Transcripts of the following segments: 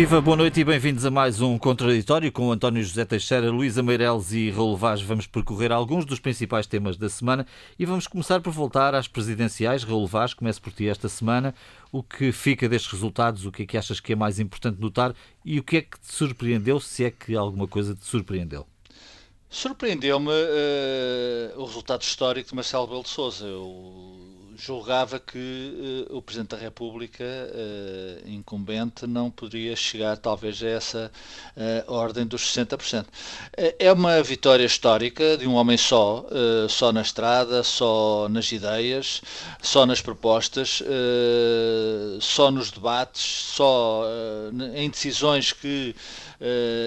Viva, boa noite e bem-vindos a mais um Contraditório com António José Teixeira, Luísa Meireles e Raul Vaz. Vamos percorrer alguns dos principais temas da semana e vamos começar por voltar às presidenciais. Raul Vaz, começo por ti esta semana. O que fica destes resultados? O que é que achas que é mais importante notar? E o que é que te surpreendeu, se é que alguma coisa te surpreendeu? Surpreendeu-me uh, o resultado histórico de Marcelo Belo de Souza. Eu julgava que uh, o Presidente da República, uh, incumbente, não poderia chegar talvez a essa uh, ordem dos 60%. é uma vitória histórica de um homem só, só na estrada, só nas ideias, só nas propostas, só nos debates, só em decisões que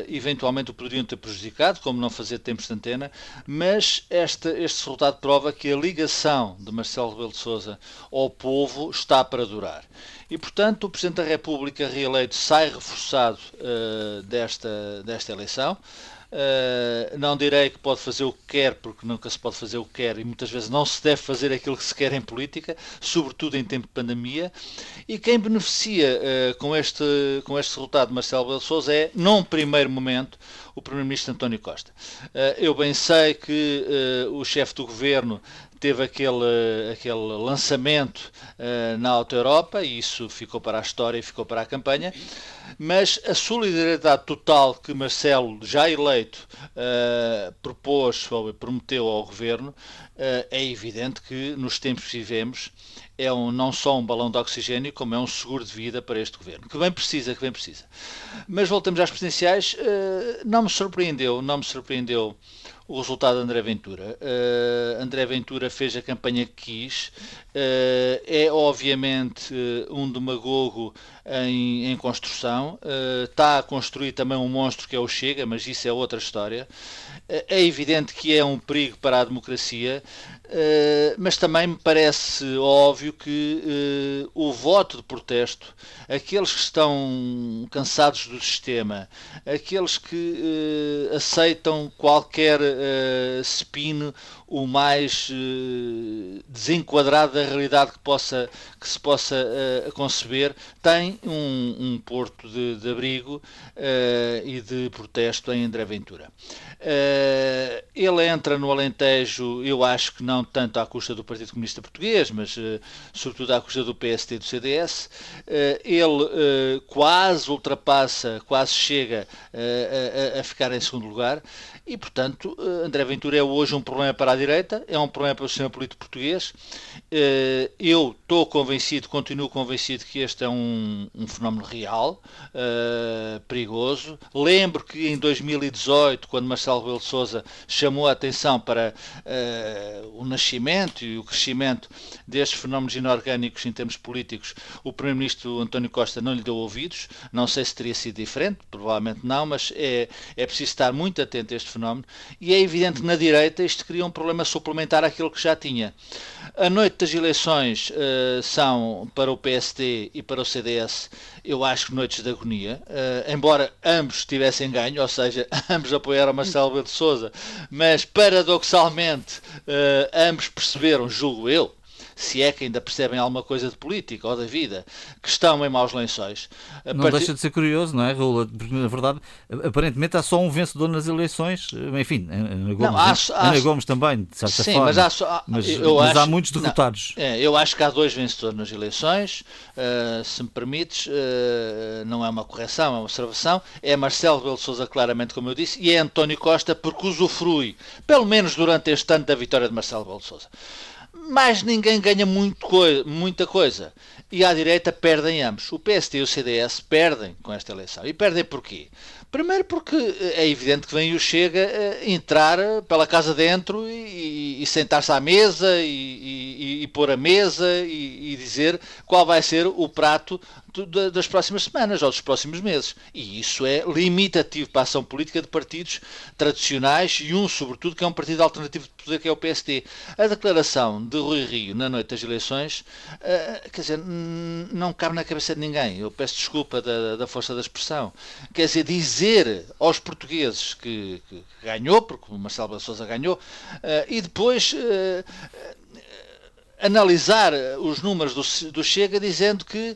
eventualmente o poderiam ter prejudicado, como não fazer tempos de antena, mas este, este resultado prova que a ligação de Marcelo Rebelo de Sousa ao povo está para durar. E, portanto, o Presidente da República reeleito sai reforçado uh, desta, desta eleição. Uh, não direi que pode fazer o que quer, porque nunca se pode fazer o que quer e muitas vezes não se deve fazer aquilo que se quer em política, sobretudo em tempo de pandemia. E quem beneficia uh, com, este, com este resultado de Marcelo Belo Souza é, num primeiro momento, o Primeiro-Ministro António Costa. Uh, eu bem sei que o chefe do governo teve aquele, aquele lançamento uh, na Auto Europa e isso ficou para a história e ficou para a campanha, mas a solidariedade total que Marcelo, já eleito, uh, propôs ou prometeu ao governo, uh, é evidente que nos tempos que vivemos é um, não só um balão de oxigênio, como é um seguro de vida para este governo, que bem precisa, que bem precisa. Mas voltamos às presidenciais, não me surpreendeu, não me surpreendeu o resultado de André Ventura. Uh, André Ventura fez a campanha que quis, uh, é obviamente uh, um demagogo em, em construção, está a construir também um monstro que é o Chega, mas isso é outra história. é evidente que é um perigo para a democracia, mas também me parece óbvio que o voto de protesto, aqueles que estão cansados do sistema, aqueles que aceitam qualquer uh, spin o mais uh, desenquadrado da realidade que, possa, que se possa uh, conceber, tem um, um porto de, de abrigo uh, e de protesto em André Ventura. ele entra no Alentejo, eu acho que não tanto à custa do Partido Comunista Português, mas sobretudo à custa do PST e do CDS. ele quase ultrapassa, quase chega a, a ficar em segundo lugar e, portanto, André Ventura é hoje um problema para a direita, é um problema para o sistema político português. Eh, eu estou convencido, continuo convencido que este é um, um fenómeno real, uh, perigoso. Lembro que em 2018, quando Marcelo Rebelo de Sousa chamou a atenção para uh, nascimento e o crescimento destes fenómenos inorgânicos em termos políticos, o Primeiro-Ministro António Costa não lhe deu ouvidos. Não sei se teria sido diferente, provavelmente não, mas é, é preciso estar muito atento a este fenómeno. E é evidente que na direita isto cria um problema suplementar àquilo que já tinha. A noite das eleições uh, são para o PSD e para o CDS, eu acho noites de agonia, uh, embora ambos tivessem ganho, ou seja, ambos apoiaram Marcelo Belo de Souza, mas paradoxalmente uh, ambos perceberam, julgo eu, se é que ainda percebem alguma coisa de política ou da vida, que estão em maus lençóis. Não deixa de ser curioso, não é, Raul? Porque, na verdade, aparentemente há só um vencedor nas eleições. Enfim, Ana Gomes, não, há, Ana Gomes também, de certa sim, forma. Mas há, só, mas, mas acho, há muitos derrotados. Não, é, eu acho que há dois vencedores nas eleições. Uh, se me permites, uh, não é uma correção, é uma observação. É Marcelo Belo Souza, claramente, como eu disse, e é António Costa, porque usufrui, pelo menos durante este ano, da vitória de Marcelo Belo Souza mais ninguém ganha coi muita coisa. E à direita perdem ambos. O PST e o CDS perdem com esta eleição. E perdem porquê? Primeiro porque eh, é evidente que vem o Chega a entrar pela casa dentro e, e sentar-se à mesa e, e, e, pôr a mesa e, dizer qual vai ser o prato das próximas semanas ou dos próximos meses. E isso é limitativo para a ação política de partidos tradicionais e um, sobretudo, que é um partido alternativo poder, que é o PST. A declaração de Rui Rio na noite das eleições, uh, quer dizer, não cabe na cabeça de ninguém. Eu peço desculpa da, da força da expressão. Quer dizer, dizer aos portugueses que, que ganhou, porque o Marcelo Sousa ganhou, uh, e depois. Uh, analisar os números do, do Chega dizendo que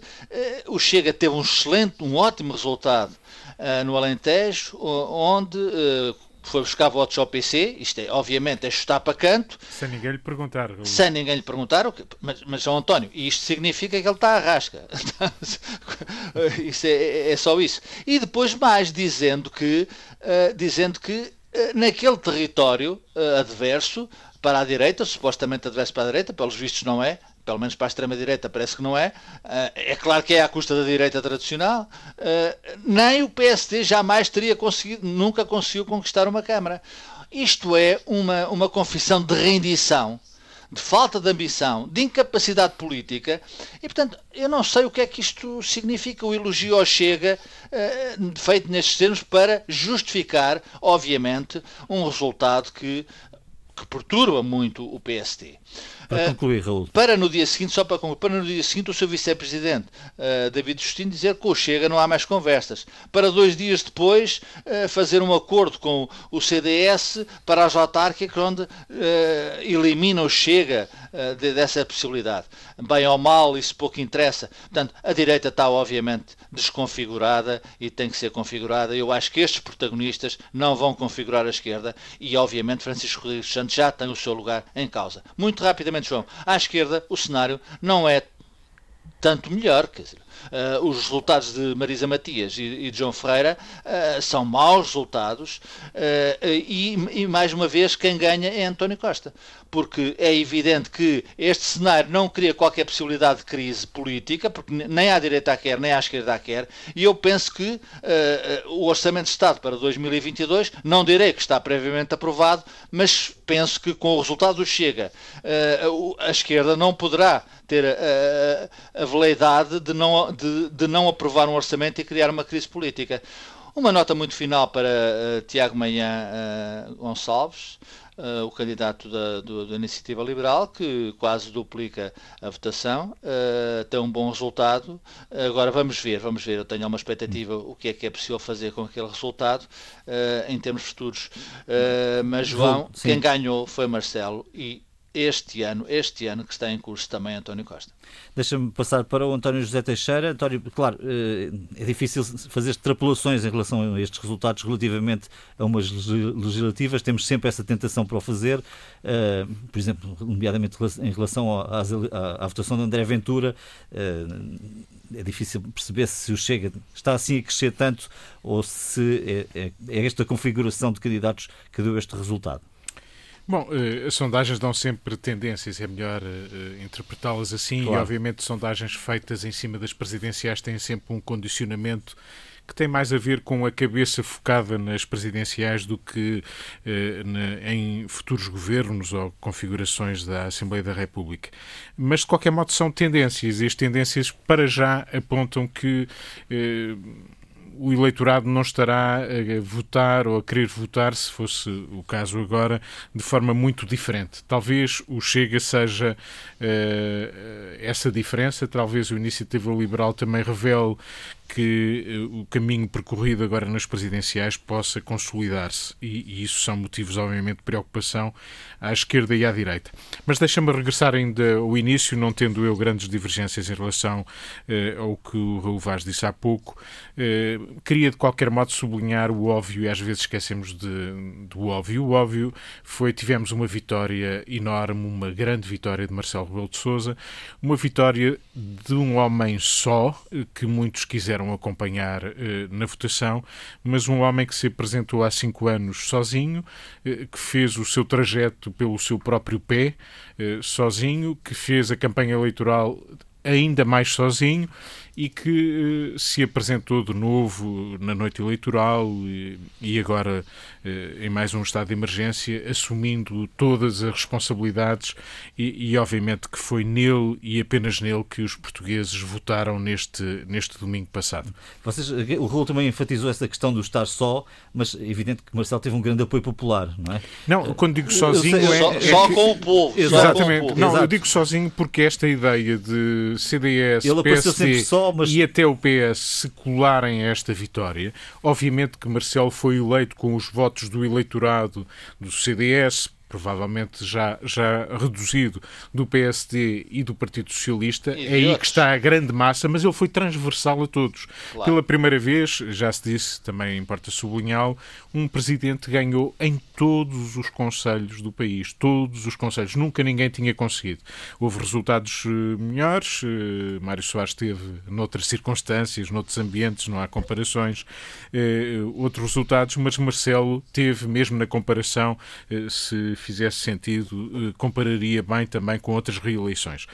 o Chega teve um excelente, um ótimo resultado no Alentejo, onde foi buscar votos ao PC, isto é, obviamente, é chutar para canto. Sem ninguém lhe perguntar. Sem ninguém lhe perguntar, mas, mas João António, isto significa que ele está à rasca. isso é, é, só isso. E depois mais, dizendo que, uh, dizendo que uh, naquele território uh, adverso, para a direita, supostamente adverso para a direita, pelos vistos não é, pelo menos para a extrema-direita parece que não é, eh, é claro que é à custa da direita tradicional, eh, nem o PSD jamais teria conseguido, nunca conseguiu conquistar uma Câmara. Isto é uma, uma confissão de rendição, de falta de ambição, de incapacidade política, e portanto eu não sei o que é que isto significa, o elogio ao Chega, eh, feito nestes termos, para justificar, obviamente, um resultado que, que perturba muito o PSD. Para eh, concluir, Raul. Para no dia seguinte, só para concluir, para no dia seguinte o seu vice-presidente, uh, David Justino, dizer que o Chega não há mais conversas. Para dois dias depois uh, fazer um acordo com o CDS para as autárquicas onde uh, elimina o Chega de, dessa possibilidade. Bem ou mal, isso pouco interessa. Portanto, a direita está obviamente desconfigurada e tem que ser configurada. Eu acho que estes protagonistas não vão configurar a esquerda e, obviamente, Francisco Rodrigues Santos já tem o seu lugar em causa. Muito rapidamente João. À esquerda, o cenário não é tanto melhor. Quer dizer, uh, os resultados de Marisa Matias e, e de João Ferreira uh, são maus resultados uh, e, e, mais uma vez, quem ganha é António Costa. Porque é evidente que este cenário não cria qualquer possibilidade de crise política, porque nem à direita quer, nem à esquerda quer, e eu penso que o Orçamento de Estado para 2022, não direi que está previamente aprovado, mas penso que com o resultado do Chega, a esquerda não poderá ter a, a veleidade de não, de, de não aprovar um orçamento e criar uma crise política. Uma nota muito final para uh, Tiago Manhã uh, Gonçalves, uh, o candidato da, do, da, Iniciativa Liberal, que quase duplica a votação, tem um bom resultado. Agora vamos ver, vamos ver. Eu tenho uma expectativa o que é que é possível fazer com aquele resultado em termos futuros. mas João, quem ganhou foi Marcelo e este ano, este ano que está em curso também António Costa. Deixa-me passar para o António José Teixeira. António, claro, eh, é difícil fazer extrapolações em relação a estes resultados relativamente a umas legislativas. Temos sempre essa tentação para o fazer. Eh, por exemplo, nomeadamente em relação à, votação de André Ventura, eh, é difícil perceber se o Chega está assim a crescer tanto ou se é, é, é esta configuração de candidatos que deu este resultado. Bom, uh, as sondagens dão sempre tendências, é melhor uh, interpretá-las assim claro. e, obviamente, sondagens feitas em cima das presidenciais têm sempre um condicionamento que tem mais a ver com a cabeça focada nas presidenciais do que eh, na, em futuros governos ou configurações da Assembleia da República. Mas, de qualquer modo, são tendências e as tendências, para já, apontam que o eleitorado não estará a votar ou a querer votar, se fosse o caso agora, de forma muito diferente. Talvez o Chega seja uh, essa diferença, talvez o Iniciativa Liberal também revele que uh, o caminho percorrido agora nas presidenciais possa consolidar-se e, e, isso são motivos, obviamente, de preocupação à esquerda e à direita. Mas deixa-me regressar ainda ao início, não tendo eu grandes divergências em relação uh, ao que o Raul Vaz disse há pouco. Uh, queria, de qualquer modo, sublinhar o óbvio e às vezes esquecemos de, do óbvio. O óbvio foi, tivemos uma vitória enorme, uma grande vitória de Marcelo Rebelo de Sousa, uma vitória de um homem só, que muitos quiseram quiseram acompanhar eh, na votação, mas um homem que se apresentou há cinco anos sozinho, eh, que fez o seu trajeto pelo seu próprio pé, eh, sozinho, que fez a campanha eleitoral ainda mais sozinho e que se apresentou de novo na noite eleitoral e, agora em mais um estado de emergência, assumindo todas as responsabilidades e, e, obviamente que foi nele e apenas nele que os portugueses votaram neste, neste domingo passado. Vocês, o Raul também enfatizou essa questão do estar só, mas é evidente que Marcelo teve um grande apoio popular, não é? Não, quando digo sozinho sei, é, só, é só com o povo. Exatamente. O povo. Não, Exato. eu digo sozinho porque esta ideia de CDS, Ele PSD só, mas... e até o PS se colarem a esta vitória, obviamente que Marcelo foi eleito com os votos votos do eleitorado do CDS, provavelmente já, já reduzido, do PSD e do Partido Socialista. E é aí outros. que está a grande massa, mas ele foi transversal a todos. Claro. Pela primeira vez, já se disse, também importa sublinhá-lo, um presidente ganhou em todos os conselhos do país. Todos os conselhos. Nunca ninguém tinha conseguido. Houve resultados eh, melhores. Eh, Mário Soares teve noutras circunstâncias, noutros ambientes, não há comparações. Eh, outros resultados, mas Marcelo teve, mesmo na comparação, se fizesse sentido, compararia bem também com outras reeleições.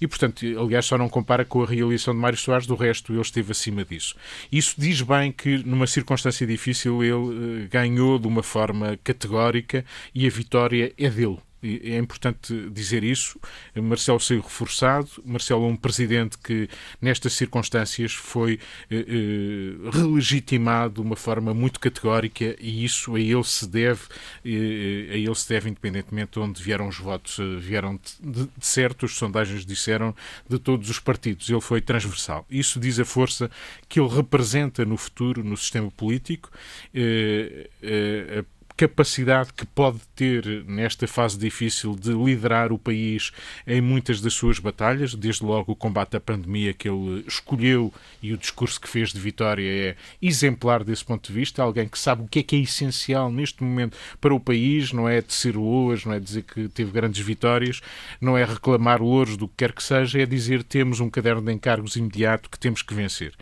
E, portanto, aliás, só não compara com a reeleição de Mário Soares, do resto ele esteve acima disso. Isso diz bem que, numa circunstância difícil, ele ganhou de uma forma categórica e a vitória é dele é importante dizer isso. Marcelo saiu reforçado. Marcelo é um presidente que, nestas circunstâncias, foi eh, eh, relegitimado de uma forma muito categórica e isso a ele se deve, eh, a ele se deve, independentemente de onde vieram os votos. Eh, vieram de, de certo, as sondagens disseram, de todos os partidos. Ele foi transversal. Isso diz a força que ele representa no futuro, no sistema político. Eh, eh, capacidade que pode ter nesta fase difícil de liderar o país em muitas das suas batalhas, desde logo o combate à pandemia que ele escolheu e o discurso que fez de vitória é exemplar desse ponto de vista, alguém que sabe o que é que é essencial neste momento para o país, não é tecer louas, não é dizer que teve grandes vitórias, não é reclamar louros do que quer que seja, é dizer temos um caderno de encargos imediato que temos que vencer.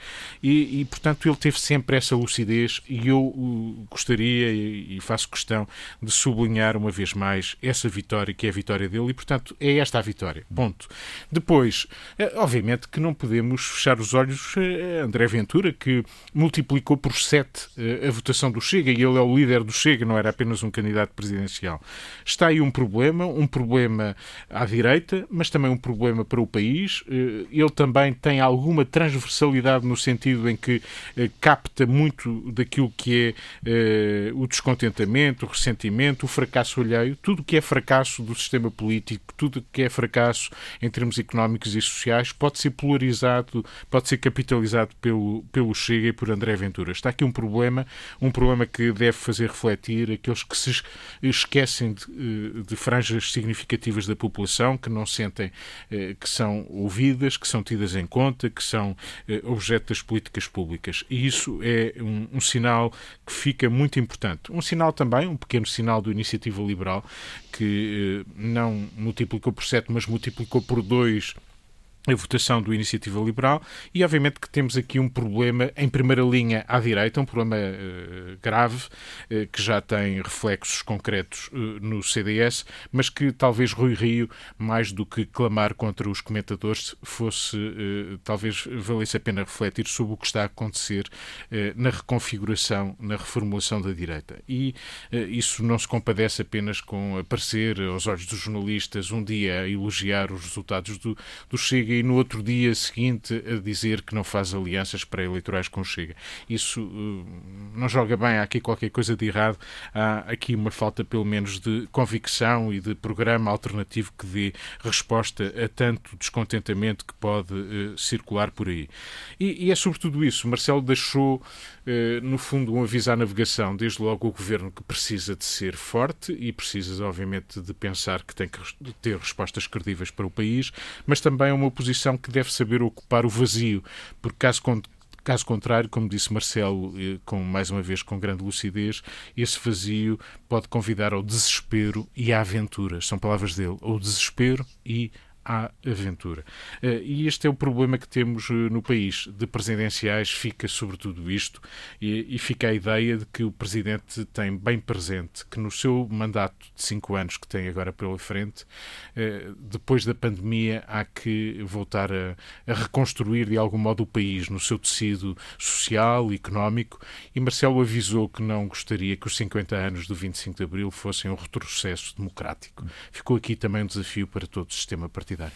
E, e portanto, ele teve sempre essa lucidez e eu uh, gostaria e faço questão de sublinhar uma vez mais essa vitória, que é a vitória dele, e portanto é esta a vitória. Ponto. Depois, eh, obviamente que não podemos fechar os olhos a André Ventura, que multiplicou por sete eh, a votação do Chega, e ele é o líder do Chega, não era apenas um candidato presidencial. Está aí um problema, um problema à direita, mas também um problema para o país. Eh, ele também tem alguma transversalidade no sentido em que capta muito daquilo que é o descontentamento o ressentimento, o fracasso alheio, tudo o que é fracasso do sistema político, tudo o que é fracasso em termos económicos e sociais pode ser polarizado, pode ser capitalizado pelo, pelo Chega e por André Ventura. Está aqui um problema, um problema que deve fazer refletir aqueles que se esquecem de, eh, de franjas significativas da população, que não sentem eh, que são ouvidas, que são tidas em conta, que são eh, objeto das políticas públicas. E isso é um, um sinal que fica muito importante. Um sinal também um pequeno sinal do Iniciativa Liberal, que eh, não multiplicou por 7, mas multiplicou por 2 a votação do Iniciativa Liberal e, obviamente, que temos aqui um problema em primeira linha à direita, um problema uh, grave uh, que já tem reflexos concretos uh, no CDS, mas que talvez Rui Rio, mais do que clamar contra os comentadores, fosse talvez valesse a pena refletir sobre o que está a acontecer na reconfiguração, na reformulação da direita. E isso não se compadece apenas com aparecer aos olhos dos jornalistas um dia a elogiar os resultados do, do Chega e no outro dia seguinte a dizer que não faz alianças pré-eleitorais com o Chega. Isso uh, não joga bem, há aqui qualquer coisa de errado, há aqui uma falta pelo menos de convicção e de programa alternativo que dê resposta a tanto descontentamento que pode uh, circular por aí. E, e, é sobretudo isso, Marcelo deixou uh, no fundo um aviso à navegação, desde logo o governo que precisa de ser forte e precisa obviamente de pensar que tem que ter respostas credíveis para o país, mas também uma posição que deve saber ocupar o vazio, porque caso Caso contrário, como disse Marcelo, eh, com, mais uma vez com grande lucidez, esse vazio pode convidar ao desespero e à aventura. São palavras dele. Ao desespero e à aventura. Eh, e este é o problema que temos eh, no país. De presidenciais fica sobretudo isto e, fica a ideia de que o presidente tem bem presente que no seu mandato de cinco anos que tem agora pela frente, eh, depois da pandemia, há que voltar a, a reconstruir de algum modo o país no seu tecido social, económico. E Marcelo avisou que não gostaria que os 50 anos do 25 de Abril fossem um retrocesso democrático. Ficou aqui também um desafio para todo o sistema partidário partidário.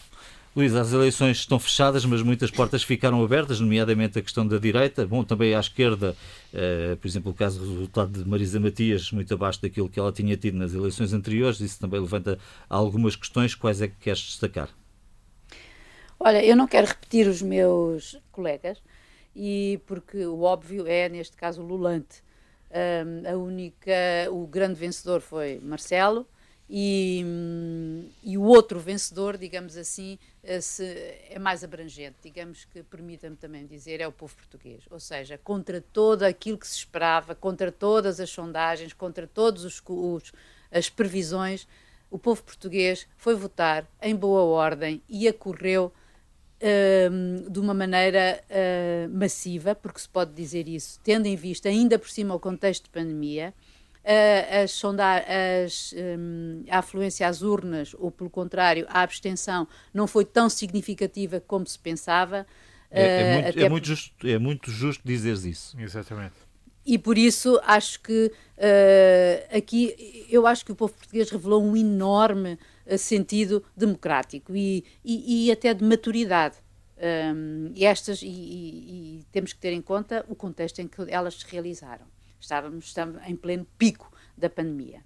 Luís, as eleições estão fechadas, mas muitas portas ficaram abertas, nomeadamente a questão da direita. Bom, também à esquerda, uh, por exemplo, o caso do resultado de Marisa Matias, muito abaixo daquilo que ela tinha tido nas eleições anteriores. Isso também levanta algumas questões. Quais é que queres destacar? Olha, eu não quero repetir os meus colegas, e porque o óbvio é, neste caso, o Lulante. Um, a única, o grande vencedor foi Marcelo, e, hum, e o outro vencedor, digamos assim, eh, é mais abrangente, digamos que permita-me também dizer, é o povo português. Ou seja, contra todo aquilo que se esperava, contra todas as sondagens, contra todas as previsões, o povo português foi votar em boa ordem e acorreu uh, de uma maneira uh, massiva, porque se pode dizer isso, tendo em vista ainda por cima o contexto de pandemia, as sondar, as, um, a afluência às urnas, ou pelo contrário, a abstenção, não foi tão significativa como se pensava. É, é, muito, é, muito, justo, é muito justo dizeres isso. Exatamente e por isso acho que uh, aqui eu acho que o povo português revelou um enorme uh, sentido democrático e, e, e, até de maturidade. Um, e estas e, e, temos que ter em conta o contexto em que elas se realizaram. Estávamos, em pleno pico da pandemia.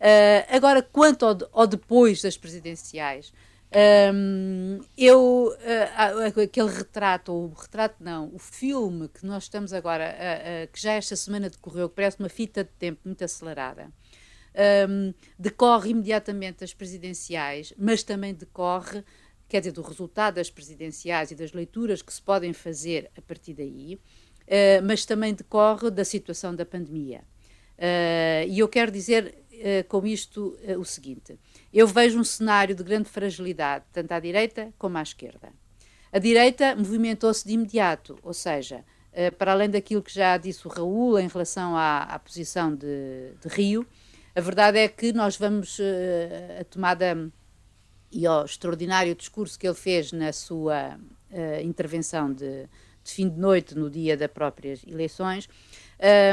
Uh, agora, quanto ao, ao depois das presidenciais, um, eu, uh, aquele retrato, ou retrato não, o filme que nós estamos agora, uh, que já esta semana decorreu, que parece uma fita de tempo muito acelerada, um, decorre imediatamente das presidenciais, mas também decorre, quer dizer, do resultado das presidenciais e das leituras que se podem fazer a partir daí, mas também decorre da situação da pandemia. e eu quero dizer com isto o seguinte eu vejo um cenário de grande fragilidade, tanto à direita como à esquerda. A direita movimentou-se de imediato, ou seja, eh, para além daquilo que já disse o Raul em relação à, à posição de, de, Rio, a verdade é que nós vamos eh, a tomada e ao extraordinário discurso que ele fez na sua uh, intervenção de, de, fim de noite no dia das próprias eleições,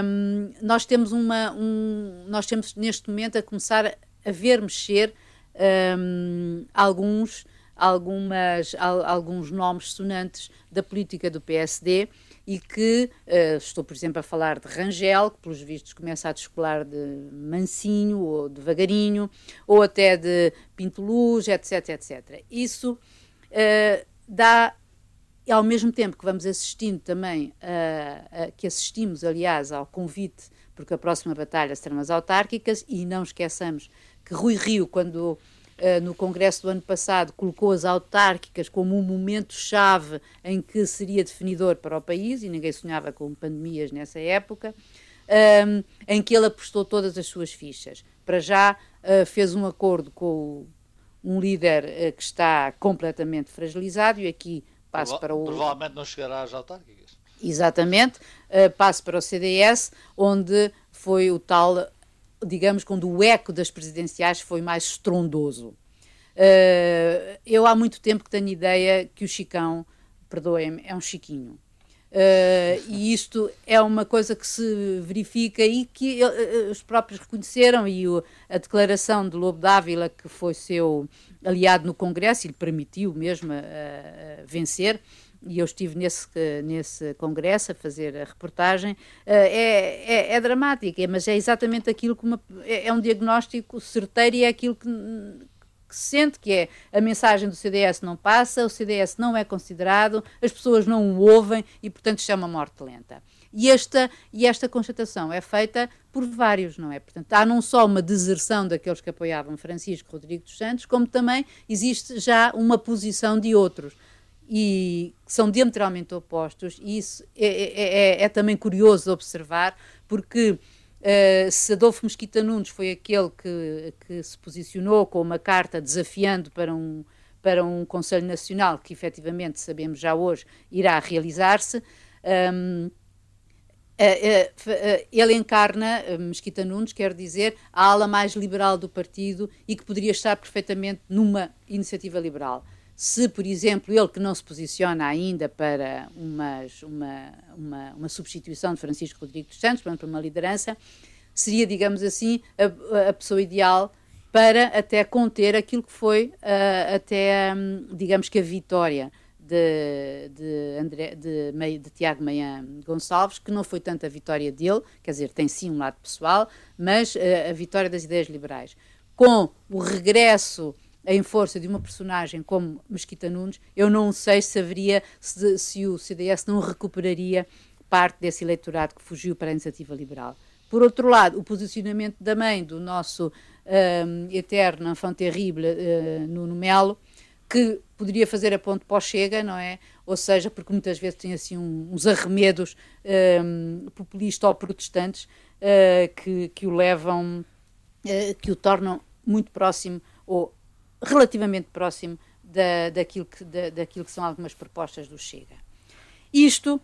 um, nós temos uma um, nós temos neste momento a começar a ver mexer um, alguns, algumas, al, alguns nomes sonantes da política do PSD e que, uh, estou por exemplo a falar de Rangel, que pelos vistos começa a descolar de mansinho ou devagarinho, ou até de Pinto Luz, etc, etc. Isso uh, dá, ao mesmo tempo que vamos assistindo também, uh, que assistimos aliás ao convite, porque a próxima batalha serão as autárquicas, e não esqueçamos que Rui Rio, quando uh, no Congresso do ano passado colocou as autárquicas como um momento-chave em que seria definidor para o país, e ninguém sonhava com pandemias nessa época, em que ele apostou todas as suas fichas. Para já fez um acordo com um líder que está completamente fragilizado, e aqui passo Prova para o. Provavelmente não chegará às autárquicas. Exatamente, uh, passo para o CDS, onde foi o tal digamos, quando o eco das presidenciais foi mais estrondoso. Uh, eu há muito tempo que tenho ideia que o Chicão, perdoem-me, é um chiquinho. Uh, e isto é uma coisa que se verifica e que uh, os próprios reconheceram e o, a declaração de Lobo Dávila, que foi seu aliado no Congresso e lhe permitiu mesmo vencer, e eu estive nesse, nesse congresso a fazer a reportagem, é, é, é dramática, mas é exatamente aquilo que uma, é, é um diagnóstico certeiro e é aquilo que, que se sente que é a mensagem do CDS não passa, o CDS não é considerado, as pessoas não o ouvem e, portanto, isto é morte lenta. E esta, e esta constatação é feita por vários, não é? Portanto, há não só uma deserção daqueles que apoiavam Francisco Rodrigo dos Santos, como também existe já uma posição de outros e que são diametralmente opostos, e isso é, é, é, é também curioso observar, porque uh, se Adolfo Mesquita Nunes foi aquele que, que se posicionou com uma carta desafiando para um, para um Conselho Nacional, que efetivamente sabemos já hoje irá realizar-se, um, ele encarna, uh, Mesquita Nunes, quer dizer, a ala mais liberal do partido e que poderia estar perfeitamente numa iniciativa liberal se, por exemplo, ele que não se posiciona ainda para umas, uma, uma, uma, substituição de Francisco Rodrigues dos Santos, para uma liderança, seria, digamos assim, a, a pessoa ideal para até conter aquilo que foi uh, até, um, digamos que a vitória de, de, André, de, de Tiago Meia Gonçalves, que não foi tanto a vitória dele, quer dizer, tem sim um lado pessoal, mas uh, a vitória das ideias liberais. Com o regresso em força de uma personagem como Mesquita Nunes, eu não sei se haveria, se, se o CDS não recuperaria parte desse eleitorado que fugiu para a iniciativa liberal. Por outro lado, o posicionamento da mãe do nosso uh, eterno, enfant terrible, uh, Nuno Melo, que poderia fazer a ponte pós-chega, não é? Ou seja, porque muitas vezes tem assim um, uns arremedos um, populistas ou protestantes uh, que, que o levam, uh, que o tornam muito próximo ou relativamente próximo da, daquilo, que, da, daquilo que são algumas propostas do Chega. Isto, uh,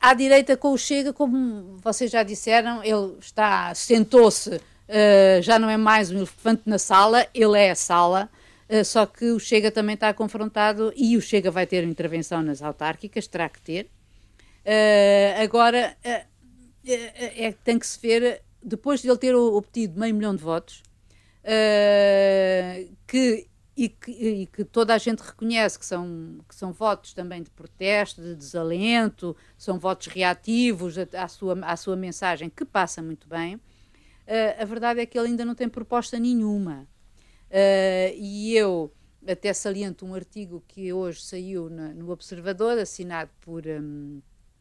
à direita com o Chega, como vocês já disseram, ele está, sentou-se, uh, já não é mais um elefante na sala, ele é a sala, uh, só que o Chega também está confrontado e o Chega vai ter intervenção nas autárquicas, terá que ter. agora, é, tem que se ver, depois de ele ter obtido meio milhão de votos, que e que, e que, toda a gente reconhece que são, que são votos também de protesto, de desalento, são votos reativos à sua, à sua mensagem, que passa muito bem, uh, a verdade é que ele ainda não tem proposta nenhuma. Uh, e eu até saliento um artigo que hoje saiu no, no Observador, assinado por um,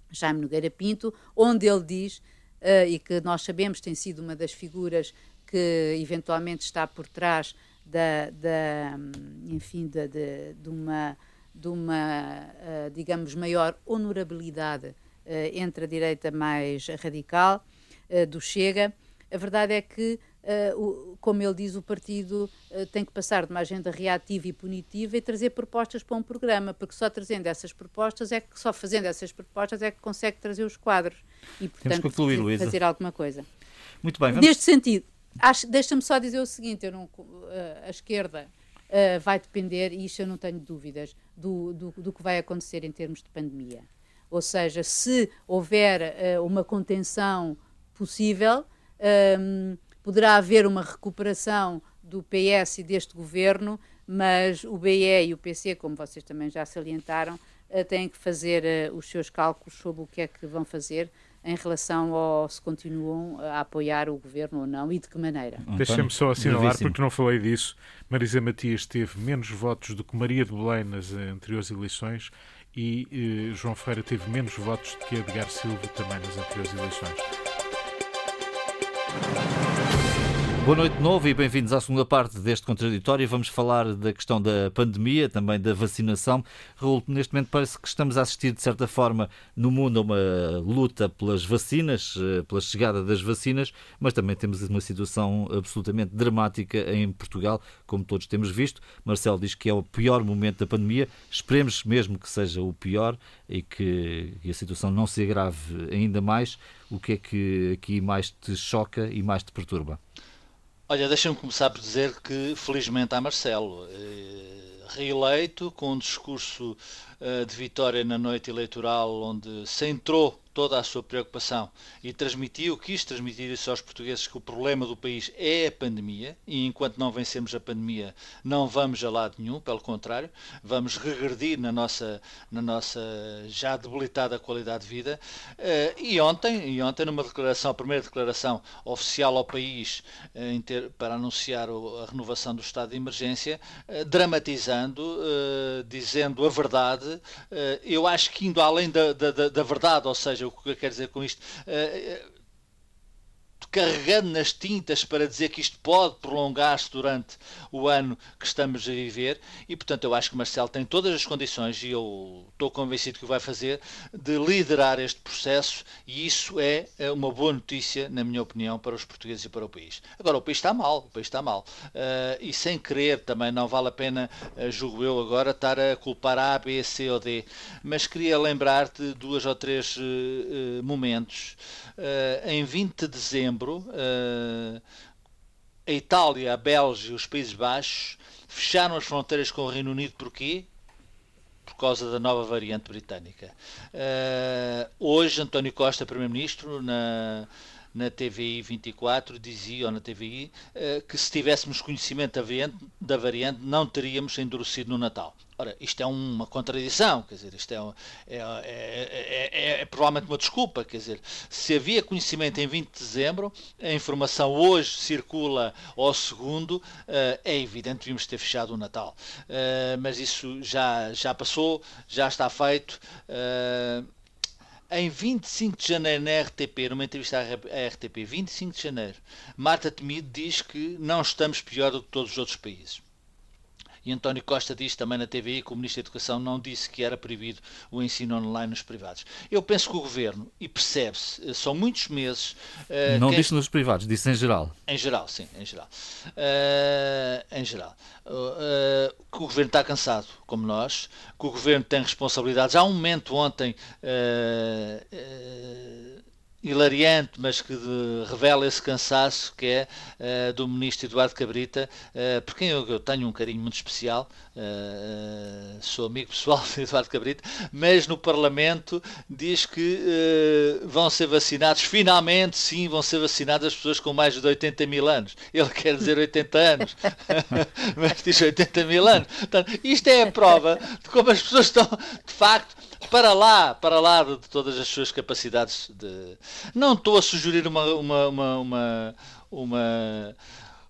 Jaime Nogueira Pinto, onde ele diz, uh, e que nós sabemos tem sido uma das figuras que eventualmente está por trás da, da enfim, de, de, de, uma, de uma uh, digamos, maior honorabilidade uh, entre a direita mais radical uh, do Chega. A verdade é que, o, como ele diz, o partido tem que passar de uma agenda reativa e punitiva e trazer propostas para um programa, porque só trazendo essas propostas é que, só fazendo essas propostas é que consegue trazer os quadros e, portanto, concluir, fazer alguma coisa. Muito bem. Vamos... Neste sentido, Deixa-me só dizer o seguinte: eu não, uh, a esquerda uh, vai depender, e isto eu não tenho dúvidas, do, do, do, que vai acontecer em termos de pandemia. Ou seja, se houver uh, uma contenção possível, um, poderá haver uma recuperação do PS e deste governo, mas o BE e o PC, como vocês também já salientaram, têm que fazer os seus cálculos sobre o que é que vão fazer em relação ao se continuam a apoiar o governo ou não e de que maneira. Deixa-me só assinalar, porque não falei disso, Marisa Matias teve menos votos do que Maria de Belém nas anteriores eleições e eh, João Ferreira teve menos votos do que Edgar Silva também nas anteriores eleições. Boa noite de novo e bem-vindos à segunda parte deste contraditório. Vamos falar da questão da pandemia, também da vacinação. Raul, neste momento parece que estamos a assistir, de certa forma, no mundo a uma luta pelas vacinas, eh, pela chegada das vacinas, mas também temos uma situação absolutamente dramática em Portugal, como todos temos visto. Marcelo diz que é o pior momento da pandemia. Esperemos mesmo que seja o pior e que a situação não se agrave ainda mais. O que é que aqui mais te choca e mais te perturba? Olha, deixa-me começar por dizer que felizmente há Marcelo, eh, reeleito com um discurso de vitória na noite eleitoral onde centrou toda a sua preocupação e transmitiu, quis transmitir isso aos portugueses que o problema do país é a pandemia e enquanto não vencemos a pandemia não vamos a lado nenhum, pelo contrário, vamos regredir na nossa, na nossa já debilitada qualidade de vida. Eh, e ontem, e ontem numa declaração, a primeira declaração oficial ao país eh, para anunciar a renovação do estado de emergência, eh, dramatizando, dizendo a verdade, eu acho que indo além da, da, da verdade, ou seja, o que eu quero dizer com isto? Carregando nas tintas para dizer que isto pode prolongar-se durante o ano que estamos a viver e, portanto, eu acho que Marcelo tem todas as condições e eu estou convencido que o vai fazer de liderar este processo e isso é, é uma boa notícia, na minha opinião, para os portugueses e para o país. Agora, o país está mal, o país está mal uh, e sem querer também não vale a pena, uh, julgo eu agora, estar a culpar A, B, C ou D, mas queria lembrar-te duas ou três uh, momentos. em 20 de dezembro uh, a Itália, a Bélgica e os Países Baixos fecharam as fronteiras com o Reino Unido porquê? Por causa da nova variante britânica. Uh, hoje, António Costa, Primeiro-Ministro, na, na TVI 24 dizia, ou na TVI, uh, que se tivéssemos conhecimento da variante, não teríamos endurecido no Natal. Ora, isto é uma contradição, quer dizer, isto é, é, é, é, é, provavelmente uma desculpa, quer dizer, se havia conhecimento em 20 de dezembro, a informação hoje circula ao segundo, é evidente devíamos ter fechado o Natal. mas isso já, já passou, já está feito. Em 25 de janeiro na RTP, numa entrevista à RTP, 25 de janeiro, Marta Temido diz que não estamos pior do que todos os outros países. E António Costa disse também na TVI que o Ministro da Educação não disse que era proibido o ensino online nos privados. Eu penso que o Governo, e percebe-se, são muitos meses... Uh, não quem... disse nos privados, disse em geral. Em geral, sim, em geral. Uh, em geral. Uh, que o Governo está cansado, como nós, que o Governo tem responsabilidades. Há um momento ontem hilariante, mas que de, revela esse cansaço que é uh, do ministro Eduardo Cabrita, uh, por quem eu, eu, tenho um carinho muito especial, uh, sou amigo pessoal de Eduardo Cabrita, mas no Parlamento diz que vão ser vacinados, finalmente sim, vão ser vacinadas as pessoas com mais de 80 mil anos. Ele quer dizer 80 anos, mas diz 80 mil anos. Portanto, isto é a prova de como as pessoas estão, de facto, para lá, para lá de, todas as suas capacidades de. Não estou a sugerir uma, uma, uma, uma, uma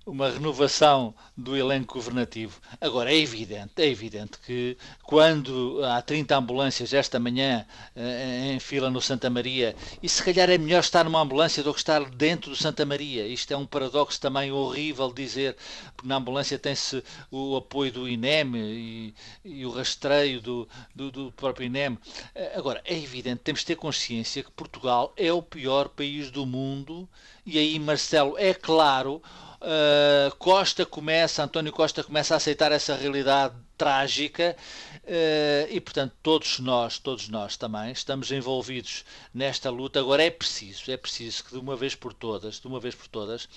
uma renovação do elenco governativo. Agora, é evidente, é evidente que quando há 30 ambulâncias esta manhã eh, em fila no Santa Maria, e se calhar é melhor estar numa ambulância do que estar dentro do Santa Maria. Isto é um paradoxo também horrível dizer, porque na ambulância tem-se o apoio do INEM e, e o rastreio do, do, do próprio INEM. Eh, agora, é evidente, temos de ter consciência que Portugal é o pior país do mundo, e aí, Marcelo, é claro uh, Costa começa, António Costa começa a aceitar essa realidade trágica uh, e, portanto, todos nós, todos nós também estamos envolvidos nesta luta. Agora é preciso, é preciso que de uma vez por todas, de uma vez por todas,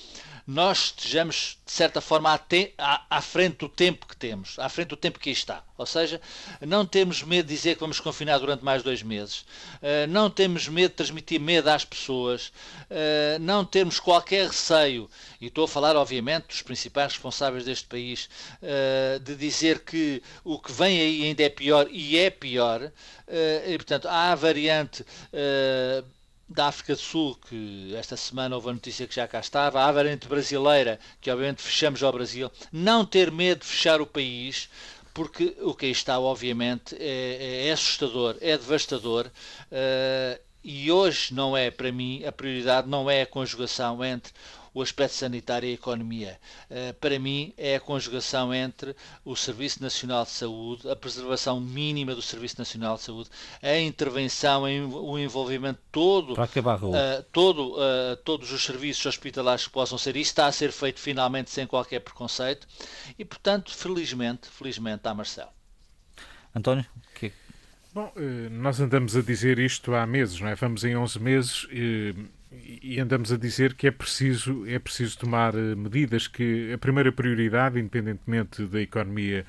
nós estejamos, de certa forma, à, à, frente do tempo que temos, à frente do tempo que está. Ou seja, não temos medo de dizer que vamos confinar durante mais dois meses, uh, não temos medo de transmitir medo às pessoas, uh, não temos qualquer receio, e estou a falar, obviamente, dos principais responsáveis deste país, de dizer que o que vem aí ainda é pior e é pior. Uh, e, portanto, há a variante uh, da África do Sul, que esta semana houve a notícia que já cá estava, a variante brasileira, que obviamente fechamos ao Brasil. Não ter medo de fechar o país, porque o que aí está, obviamente, é, é assustador, é devastador. Uh, e hoje não é, para mim, a prioridade não é a conjugação entre o aspecto sanitário e a economia. Uh, para mim, é a conjugação entre o Serviço Nacional de Saúde, a preservação mínima do Serviço Nacional de Saúde, a intervenção, o envolvimento todo, Para acabar, uh, todo uh, todos os serviços hospitalares que possam ser. Isso está a ser feito finalmente sem qualquer preconceito e, portanto, felizmente, felizmente, há Marcelo. António, que é Bom, nós andamos a dizer isto há meses, não é? Vamos em 11 meses e e andamos a dizer que é preciso, é preciso tomar eh, medidas, que a primeira prioridade, independentemente da economia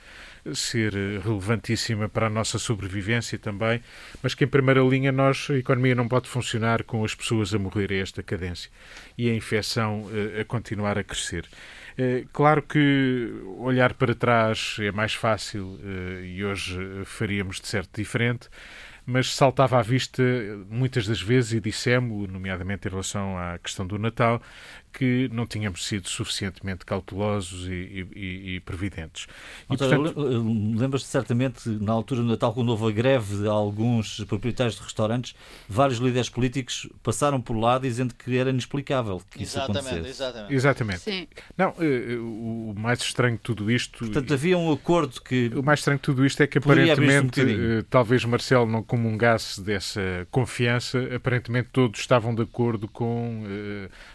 ser eh, relevantíssima para a nossa sobrevivência também, mas que em primeira linha nós, a economia não pode funcionar com as pessoas a morrer a esta cadência e a infecção eh, a continuar a crescer. Claro que olhar para trás é mais fácil e hoje faríamos de certo diferente, mas saltava à vista muitas das vezes, e dissemos, nomeadamente em relação à questão do Natal, que não tínhamos sido suficientemente cautelosos e, e, e previdentes. E, portanto... Lembras-te certamente, na altura do Natal, quando houve a greve de alguns proprietários de restaurantes, vários líderes políticos passaram por lá dizendo que era inexplicável que exatamente, isso acontecesse. Exatamente. Exatamente. Sim. Não, eh, o mais estranho de tudo isto... Portanto, havia um acordo que... O mais estranho de tudo isto é que aparentemente, um eh, talvez Marcelo não comungasse dessa confiança, aparentemente todos estavam de acordo com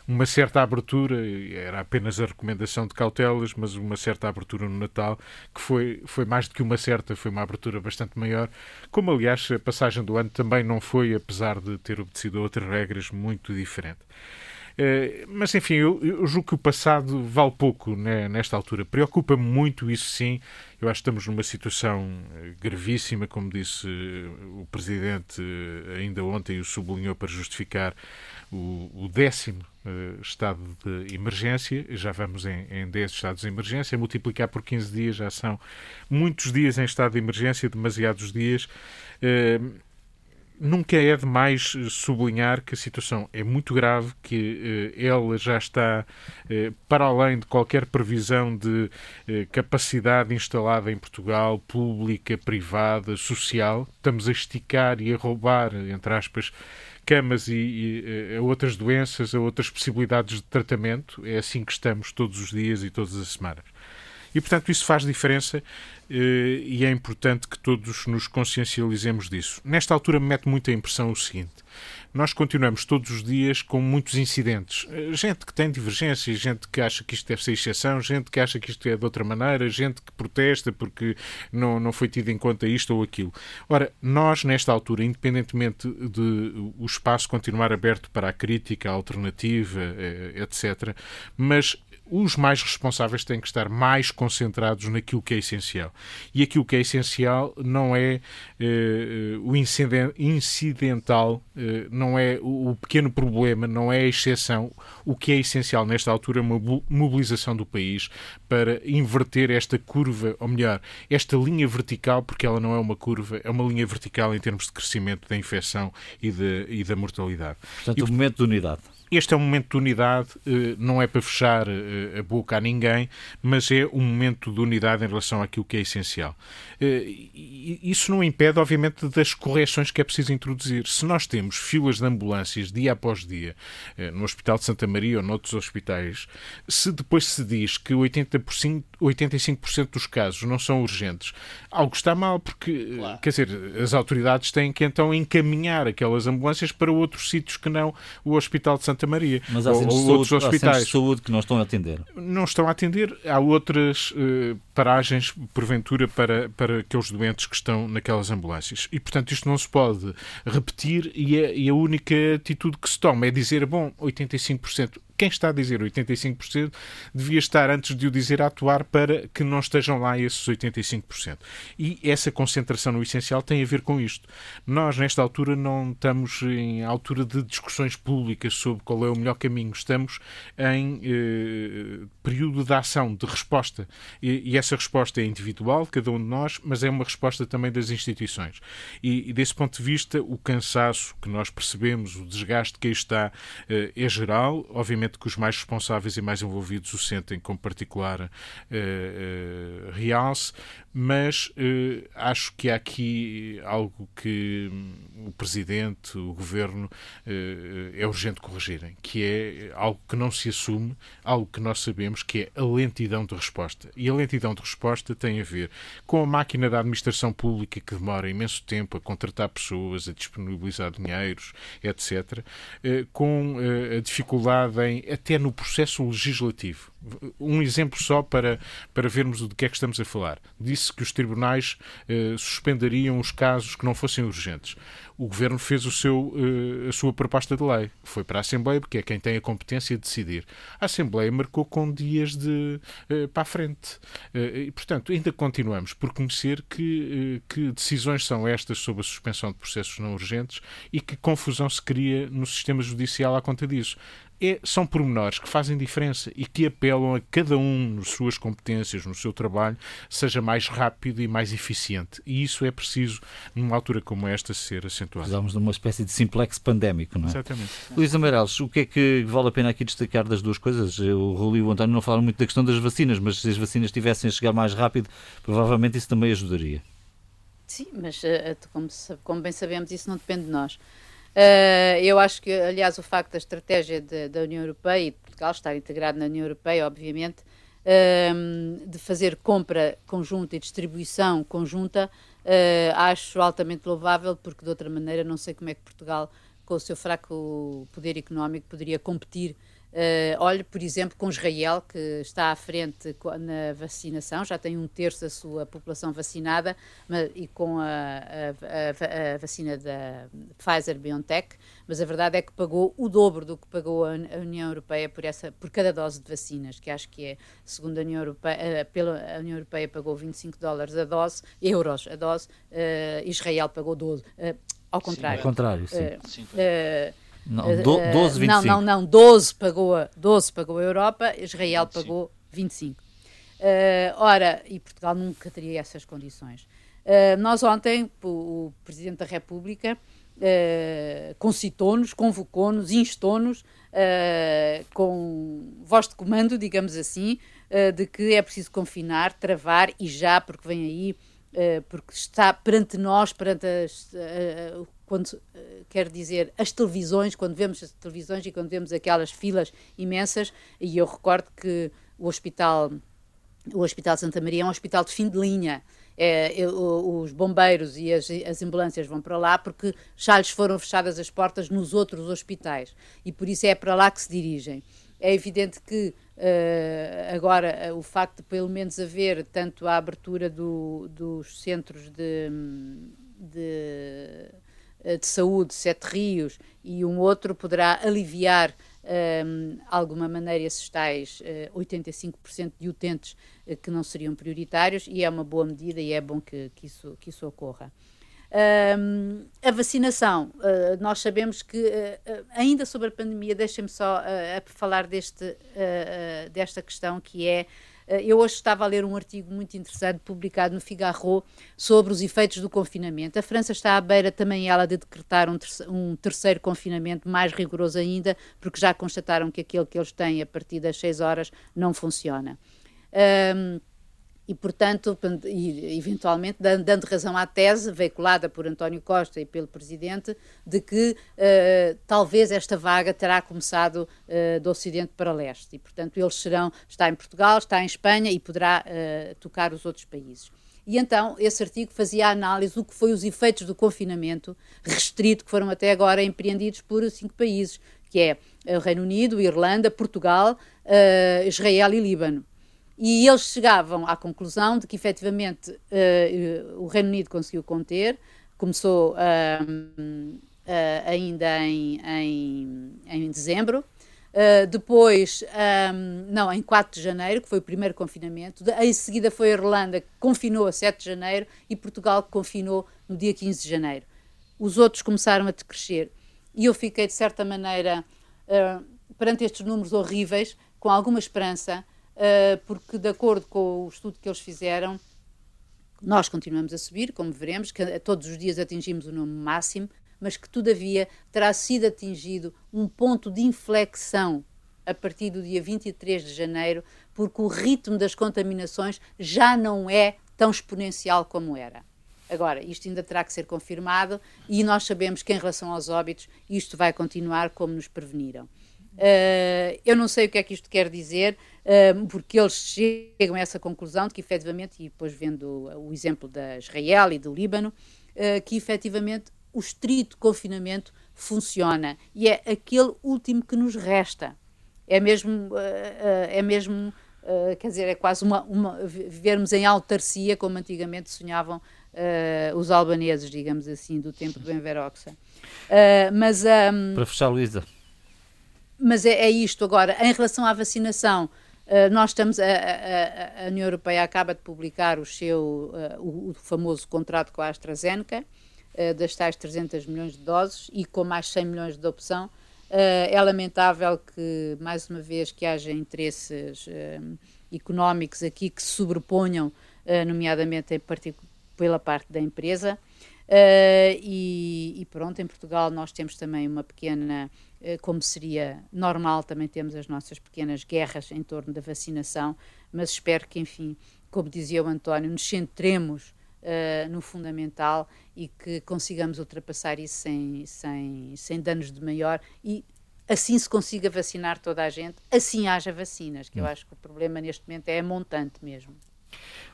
uma certa abertura, era apenas a recomendação de cautelas, mas uma certa abertura no Natal, que foi, foi mais do que uma certa, foi uma abertura bastante maior, como aliás a passagem do ano também não foi, apesar de ter obedecido a outras regras muito diferentes. Uh, mas enfim, eu, eu, julgo que o passado vale pouco né, nesta altura. Preocupa-me muito isso sim. Eu acho que estamos numa situação eh, gravíssima, como disse uh, o Presidente ainda ontem, o sublinhou para justificar o, o décimo uh, estado de emergência, já vamos em, em 10 estados de emergência, multiplicar por 15 dias já são muitos dias em estado de emergência, demasiados dias. Uh, nunca é demais sublinhar que a situação é muito grave, que uh, ela já está para além de qualquer previsão de capacidade instalada em Portugal, pública, privada, social. Estamos a esticar e a roubar, entre aspas, camas e, e, a outras doenças, a outras possibilidades de tratamento. É assim que estamos todos os dias e todas as semanas. E, portanto, isso faz diferença eh, e é importante que todos nos consciencializemos disso. Nesta altura, me mete muita impressão o seguinte: nós continuamos todos os dias com muitos incidentes. Eh, gente que tem divergências, gente que acha que isto deve ser exceção, gente que acha que isto é de outra maneira, gente que protesta porque não, não foi tido em conta isto ou aquilo. Ora, nós, nesta altura, independentemente de o espaço continuar aberto para a crítica, a alternativa, eh, etc., mas os mais responsáveis têm que estar mais concentrados naquilo que é essencial. E aquilo que é essencial não é uh, o incidental, uh, não é o, pequeno problema, não é a exceção. O que é essencial nesta altura é uma mobilização do país para inverter esta curva, ou melhor, esta linha vertical, porque ela não é uma curva, é uma linha vertical em termos de crescimento da infecção e, de, e da mortalidade. Portanto, e, o momento de unidade. Este é um momento de unidade, eh, não é para fechar eh, a boca a ninguém, mas é um momento de unidade em relação àquilo que é essencial. Eh, isso não impede, obviamente, das correções que é preciso introduzir. Se nós temos filas de ambulâncias dia após dia no Hospital de Santa Maria ou noutros hospitais, se depois se diz que 80%, 85% dos casos não são urgentes, algo está mal, porque, claro. quer dizer, as autoridades têm que então encaminhar aquelas ambulâncias para outros sítios que não o Hospital de Santa Maria Mas há ou, ou outros hospitais. de saúde que não estão a atender. Não estão a atender. Há outras uh, paragens, porventura, para, para aqueles doentes que estão naquelas ambulâncias. E, portanto, isto não se pode repetir e a, e a única atitude que se toma é dizer, bom, 85% quem está a dizer 85% devia estar, antes de o dizer, a atuar para que não estejam lá esses 85%. E essa concentração no essencial tem a ver com isto. Nós, nesta altura, não estamos em altura de discussões públicas sobre qual é o melhor caminho. Estamos em eh, período de ação, de resposta. E, e, essa resposta é individual, cada um de nós, mas é uma resposta também das instituições. E, e desse ponto de vista, o cansaço que nós percebemos, o desgaste que aí está, eh, é geral. Obviamente, que os mais responsáveis e mais envolvidos o sentem com particular uh, realce, mas uh, acho que há aqui algo que o Presidente, o Governo, é urgente corrigirem, que é algo que não se assume, algo que nós sabemos, que é a lentidão de resposta. E a lentidão de resposta tem a ver com a máquina da administração pública que demora imenso tempo a contratar pessoas, a disponibilizar dinheiros, etc., com a dificuldade em até no processo legislativo. Um exemplo só para, para vermos de que é que estamos a falar. Disse que os tribunais eh, suspenderiam os casos que não fossem urgentes. O Governo fez o seu, eh, a sua proposta de lei. Foi para a Assembleia, porque é quem tem a competência de decidir. A Assembleia marcou com dias de, eh, para a frente. Eh, e, portanto, ainda continuamos por conhecer que, eh, que decisões são estas sobre a suspensão de processos não urgentes e que confusão se cria no sistema judicial à conta disso é, são pormenores que fazem diferença e que apelam a cada um, nas suas competências, no seu trabalho, seja mais rápido e mais eficiente. E isso é preciso, numa altura como esta, ser acentuado. Precisamos de uma espécie de simplex pandémico, não é? Exatamente. Luís Amarelos, o que é que vale a pena aqui destacar das duas coisas? O Rui e o António não falaram muito da questão das vacinas, mas se as vacinas tivessem a chegar mais rápido, provavelmente isso também ajudaria. Sim, mas eh, como, como bem sabemos, isso não depende de nós. Uh, eu acho que, aliás, o facto da estratégia de, da União Europeia e de Portugal estar integrado na União Europeia, obviamente, uh, de fazer compra conjunta e distribuição conjunta, uh, acho altamente louvável, porque de outra maneira não sei como é que Portugal, com o seu fraco poder económico, poderia competir Uh, olhe, por exemplo, com Israel, que está à frente na vacinação, já tem um terço da sua população vacinada, mas, e com a, a, a, vacina da Pfizer-BioNTech, mas a verdade é que pagou o dobro do que pagou a União Europeia por, essa, por cada dose de vacinas, que acho que é, segundo a União Europeia, uh, pela a União Europeia pagou 25 dólares a dose, euros a dose, uh, Israel pagou 12, ao contrário. Sim, ao contrário, sim. Não, 12, 25. Não, não, não. 12 pagou, a, 12 pagou a Europa, Israel 25. pagou 25. Uh, ora, e Portugal nunca teria essas condições. Uh, nós ontem, o, o, Presidente da República uh, concitou-nos, convocou-nos, instou-nos uh, com voz de comando, digamos assim, de que é preciso confinar, travar e já, porque vem aí, porque está perante nós, perante as, quando quer dizer as televisões, quando vemos as televisões e quando vemos aquelas filas imensas, e eu recordo que o hospital, o Hospital Santa Maria é um hospital de fim de linha é, os bombeiros e as, as, ambulâncias vão para lá porque já lhes foram fechadas as portas nos outros hospitais e por isso é para lá que se dirigem. É evidente que uh, agora uh, o facto de pelo menos haver tanto a abertura do, dos centros de, de, eh, de saúde, Sete Rios, e um outro poderá aliviar um, alguma maneira esses tais uh, 85% de utentes uh, que não seriam prioritários e é uma boa medida e é bom que, que, isso, que isso ocorra. Um, a vacinação, uh, nós sabemos que, ainda sobre a pandemia, deixem-me só falar deste, desta questão que é eh, eu hoje estava a ler um artigo muito interessante publicado no Figaro sobre os efeitos do confinamento. A França está à beira também ela de decretar um, terceiro, um terceiro confinamento mais rigoroso ainda, porque já constataram que aquele que eles têm a partir das 6 horas não funciona. Um, e, portanto, e, eventualmente dando razão à tese veiculada por António Costa e pelo Presidente de que uh, talvez esta vaga terá começado uh, do Ocidente para Leste e, portanto, eles serão, está em Portugal, está em Espanha e poderá uh, tocar os outros países. E então, esse artigo fazia a análise do que foi os efeitos do confinamento restrito que foram até agora empreendidos por cinco países, que é o Reino Unido, Irlanda, Portugal, Israel e Líbano. E eles chegavam à conclusão de que efetivamente uh, o Reino Unido conseguiu conter, começou uh, uh, ainda em, em, em dezembro, depois, um, não, em 4 de janeiro, que foi o primeiro confinamento, de, em seguida foi a Irlanda, que confinou a 7 de janeiro, e Portugal, que confinou no dia 15 de janeiro. Os outros começaram a decrescer. E eu fiquei, de certa maneira, perante estes números horríveis, com alguma esperança uh, porque de acordo com o estudo que eles fizeram, nós continuamos a subir, como veremos, que todos os dias atingimos o número máximo, mas que todavia terá sido atingido um ponto de inflexão a partir do dia 23 de janeiro, porque o ritmo das contaminações já não é tão exponencial como era. Agora, isto ainda terá que ser confirmado e nós sabemos que, em relação aos óbitos, isto vai continuar como nos preveniram. Uh, eu não sei o que é que isto quer dizer, porque eles chegam a essa conclusão de que efetivamente, e depois vendo o exemplo da Israel e do Líbano, uh, que efetivamente o estrito confinamento funciona e é aquele último que nos resta. É mesmo, uh, é mesmo quer dizer, é quase uma, uma, vivermos em autarcia, como antigamente sonhavam os albaneses, digamos assim, do tempo do Enveroxa. mas, um, Para fechar, Luísa. Mas é, é isto agora, em relação à vacinação, Uh, nós estamos, a, a, a, União Europeia acaba de publicar o seu, uh, o, o, famoso contrato com a AstraZeneca, uh, das tais 300 milhões de doses e com mais 100 milhões de opção. é lamentável que, mais uma vez, que haja interesses económicos aqui que se sobreponham, nomeadamente em pela parte da empresa. E, e pronto, em Portugal nós temos também uma pequena eh, como seria normal, também temos as nossas pequenas guerras em torno da vacinação, mas espero que, enfim, como dizia o António, nos centremos uh, no fundamental e que consigamos ultrapassar isso sem, sem, sem danos de maior e assim se consiga vacinar toda a gente, assim haja vacinas, que eu hum. acho que o problema neste momento é montante mesmo.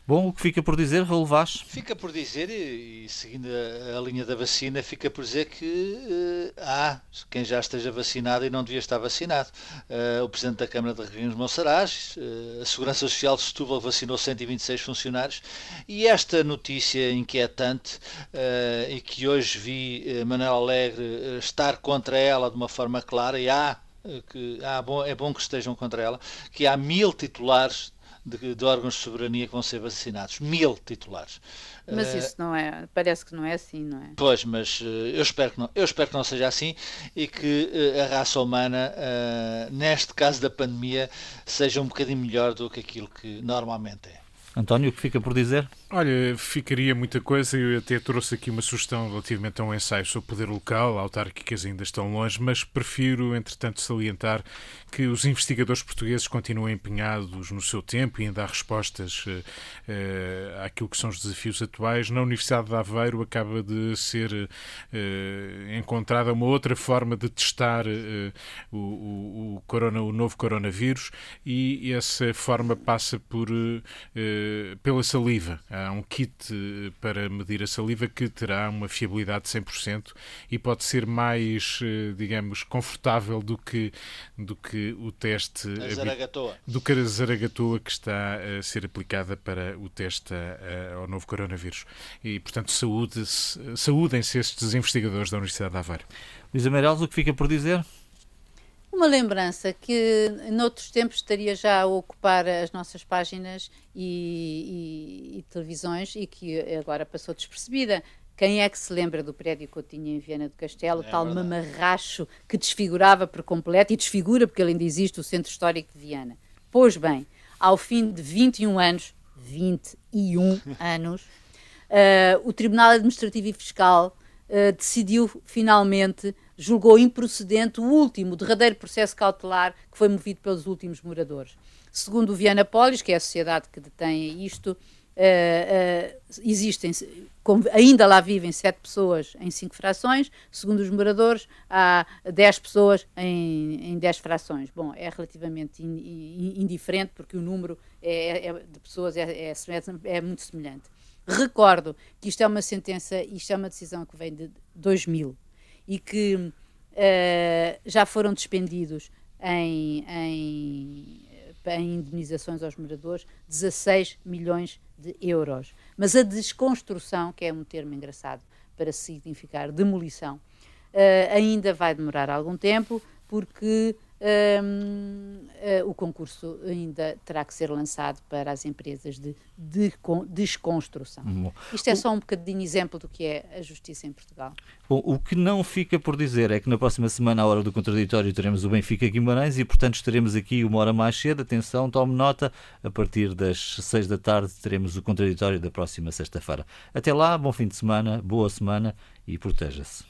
Bom, o que fica por dizer, Raul Vaz? Fica por dizer, e, seguindo a, a, linha da vacina, fica por dizer que uh, há quem já esteja vacinado e não devia estar vacinado. Uh, o Presidente da Câmara de Regiões Monsaraz, uh, a Segurança Social de Setúbal vacinou 126 funcionários e esta notícia inquietante e que hoje vi Manuel Alegre estar contra ela de uma forma clara e há que há bom, é bom que estejam contra ela, que há mil titulares de, de, órgãos de soberania que vão ser vacinados. Mil titulares. Mas uh, isso não é, parece que não é assim, não é? Pois, mas uh, eu, espero que não, eu espero que não seja assim e que uh, a raça humana, neste caso da pandemia, seja um bocadinho melhor do que aquilo que normalmente é. António, o que fica por dizer? Olha, ficaria muita coisa. Eu até trouxe aqui uma sugestão relativamente a um ensaio sobre poder local. Autárquicas ainda estão longe, mas prefiro, entretanto, salientar que os investigadores portugueses continuam empenhados no seu tempo e em dar respostas uh, uh, àquilo que são os desafios atuais. Na Universidade de Aveiro acaba de ser uh, encontrada uma outra forma de testar o, o, o, corona, o novo coronavírus e essa forma passa por pela saliva. Há um kit eh, para medir a saliva que terá uma fiabilidade de 100% e pode ser mais, eh, digamos, confortável do que, do que o teste do que a zaragatoa que está a ser aplicada para o teste ao novo coronavírus. E, portanto, saúdem-se estes investigadores da Universidade de Aveiro. Luís Amarelos, o que fica por dizer? Uma lembrança que noutros tempos estaria já a ocupar as nossas páginas e, e, e televisões e que agora passou despercebida. Quem é que se lembra do prédio que eu tinha em Viana do Castelo, é tal verdade. mamarracho que desfigurava por completo e desfigura porque ele ainda existe, o Centro Histórico de Viana? Pois bem, ao fim de 21 anos, 21 anos, uh, o Tribunal Administrativo e Fiscal uh, decidiu finalmente julgou improcedente o último, derradeiro processo cautelar que foi movido pelos últimos moradores. Segundo o Viana Polis, que é a sociedade que detém isto, uh, uh, existem, ainda lá vivem sete pessoas em cinco frações, segundo os moradores, há dez pessoas em, em frações. Bom, é relativamente in, in, indiferente, porque o número é, é, de pessoas é, é, é muito semelhante. Recordo que isto é uma sentença, isto é uma decisão que vem de 2000 e que uh, já foram despendidos em, em, em, indenizações aos moradores 16 milhões de euros. Mas a desconstrução, que é um termo engraçado para significar demolição, uh, ainda vai demorar algum tempo, porque um, uh, eh, o concurso ainda terá que ser lançado para as empresas de, de, de desconstrução. Bom, Isto é só um bocadinho exemplo do que é a justiça em Portugal. Bom, o que não fica por dizer é que na próxima semana, à hora do contraditório, teremos o Benfica Guimarães e, portanto, estaremos aqui uma hora mais cedo. Atenção, tome nota, a partir das seis da tarde teremos o contraditório da próxima sexta-feira. Até lá, bom fim de semana, boa semana e proteja-se.